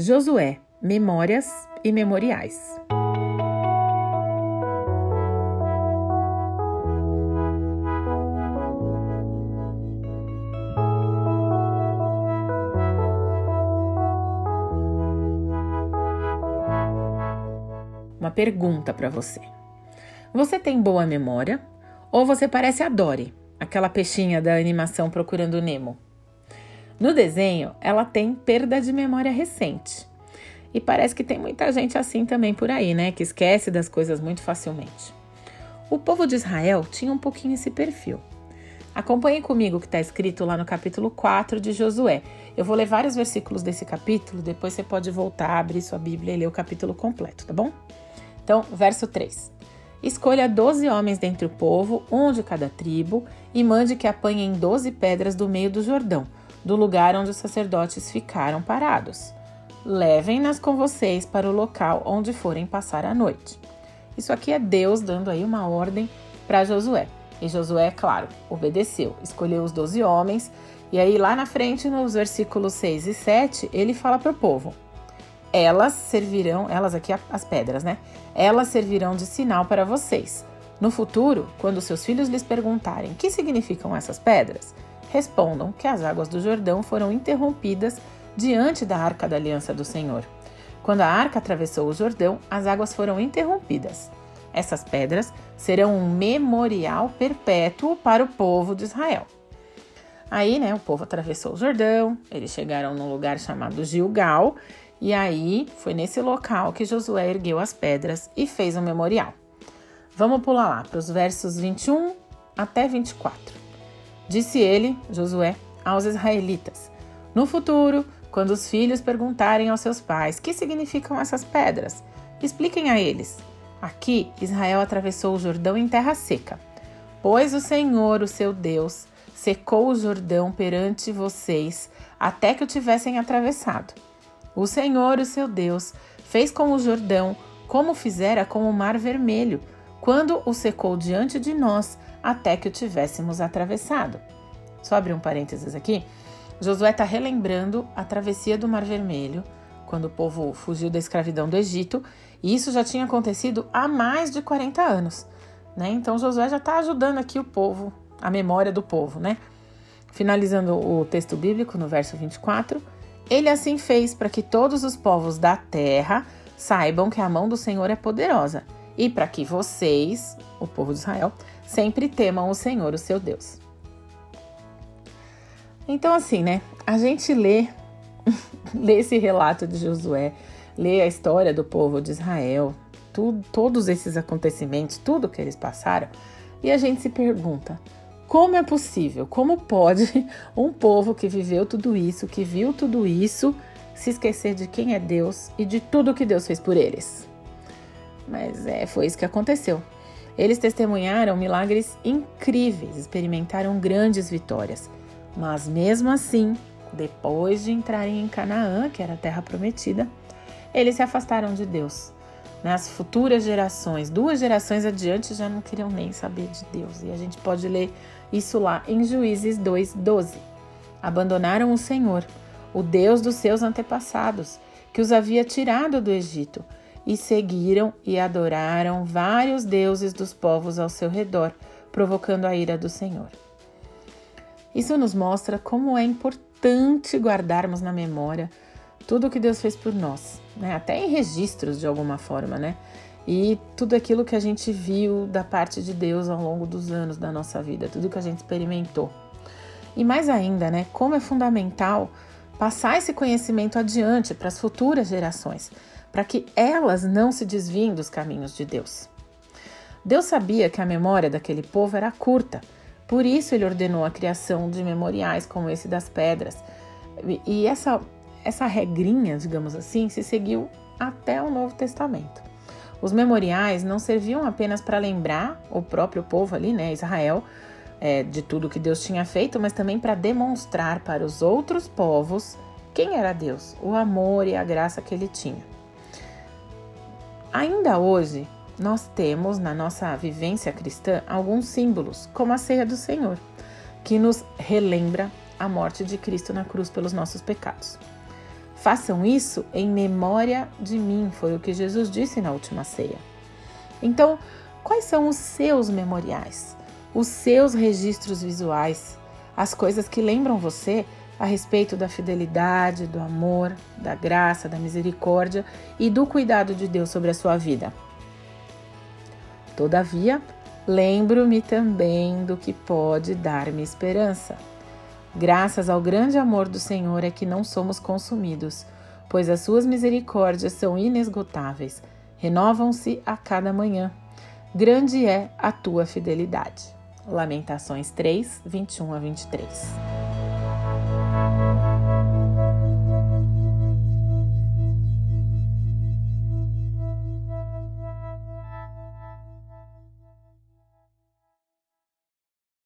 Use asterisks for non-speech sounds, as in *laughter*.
Josué, Memórias e Memoriais. Uma pergunta para você. Você tem boa memória ou você parece a Dory, aquela peixinha da animação Procurando Nemo? No desenho, ela tem perda de memória recente. E parece que tem muita gente assim também por aí, né? Que esquece das coisas muito facilmente. O povo de Israel tinha um pouquinho esse perfil. Acompanhe comigo o que está escrito lá no capítulo 4 de Josué. Eu vou ler vários versículos desse capítulo, depois você pode voltar, abrir sua Bíblia e ler o capítulo completo, tá bom? Então, verso 3. Escolha doze homens dentre o povo, um de cada tribo, e mande que apanhem doze pedras do meio do Jordão, do lugar onde os sacerdotes ficaram parados. Levem-nas com vocês para o local onde forem passar a noite. Isso aqui é Deus dando aí uma ordem para Josué. E Josué, claro, obedeceu, escolheu os doze homens. E aí, lá na frente, nos versículos 6 e 7, ele fala para o povo: Elas servirão, elas aqui as pedras, né? Elas servirão de sinal para vocês. No futuro, quando seus filhos lhes perguntarem que significam essas pedras, respondam que as águas do Jordão foram interrompidas diante da arca da aliança do Senhor. Quando a arca atravessou o Jordão, as águas foram interrompidas. Essas pedras serão um memorial perpétuo para o povo de Israel. Aí, né, o povo atravessou o Jordão, eles chegaram num lugar chamado Gilgal, e aí foi nesse local que Josué ergueu as pedras e fez um memorial. Vamos pular lá para os versos 21 até 24. Disse ele, Josué, aos israelitas: No futuro, quando os filhos perguntarem aos seus pais que significam essas pedras, expliquem a eles. Aqui, Israel atravessou o Jordão em terra seca, pois o Senhor, o seu Deus, secou o Jordão perante vocês até que o tivessem atravessado. O Senhor, o seu Deus, fez com o Jordão como fizera com o Mar Vermelho, quando o secou diante de nós até que o tivéssemos atravessado. Só abrir um parênteses aqui. Josué está relembrando a travessia do Mar Vermelho, quando o povo fugiu da escravidão do Egito, e isso já tinha acontecido há mais de 40 anos. Né? Então Josué já está ajudando aqui o povo, a memória do povo. Né? Finalizando o texto bíblico, no verso 24, ele assim fez para que todos os povos da terra saibam que a mão do Senhor é poderosa e para que vocês, o povo de Israel, sempre temam o Senhor, o seu Deus. Então, assim, né? A gente lê, *laughs* lê esse relato de Josué, lê a história do povo de Israel, todos esses acontecimentos, tudo que eles passaram, e a gente se pergunta: como é possível, como pode *laughs* um povo que viveu tudo isso, que viu tudo isso, se esquecer de quem é Deus e de tudo que Deus fez por eles? Mas é, foi isso que aconteceu. Eles testemunharam milagres incríveis, experimentaram grandes vitórias. Mas mesmo assim, depois de entrarem em Canaã, que era a terra prometida, eles se afastaram de Deus. As futuras gerações, duas gerações adiante, já não queriam nem saber de Deus. E a gente pode ler isso lá em Juízes 2:12. Abandonaram o Senhor, o Deus dos seus antepassados, que os havia tirado do Egito, e seguiram e adoraram vários deuses dos povos ao seu redor, provocando a ira do Senhor. Isso nos mostra como é importante guardarmos na memória tudo o que Deus fez por nós, né? Até em registros de alguma forma, né? E tudo aquilo que a gente viu da parte de Deus ao longo dos anos da nossa vida, tudo que a gente experimentou. E mais ainda, né? Como é fundamental passar esse conhecimento adiante para as futuras gerações, para que elas não se desviem dos caminhos de Deus. Deus sabia que a memória daquele povo era curta por isso ele ordenou a criação de memoriais como esse das pedras. E essa, essa regrinha, digamos assim, se seguiu até o Novo Testamento. Os memoriais não serviam apenas para lembrar o próprio povo ali, né, Israel, é, de tudo que Deus tinha feito, mas também para demonstrar para os outros povos quem era Deus, o amor e a graça que ele tinha. Ainda hoje, nós temos na nossa vivência cristã alguns símbolos, como a ceia do Senhor, que nos relembra a morte de Cristo na cruz pelos nossos pecados. Façam isso em memória de mim, foi o que Jesus disse na última ceia. Então, quais são os seus memoriais? Os seus registros visuais? As coisas que lembram você a respeito da fidelidade, do amor, da graça, da misericórdia e do cuidado de Deus sobre a sua vida. Todavia, lembro-me também do que pode dar-me esperança. Graças ao grande amor do Senhor é que não somos consumidos, pois as suas misericórdias são inesgotáveis, renovam-se a cada manhã. Grande é a tua fidelidade. Lamentações 3, 21 a 23.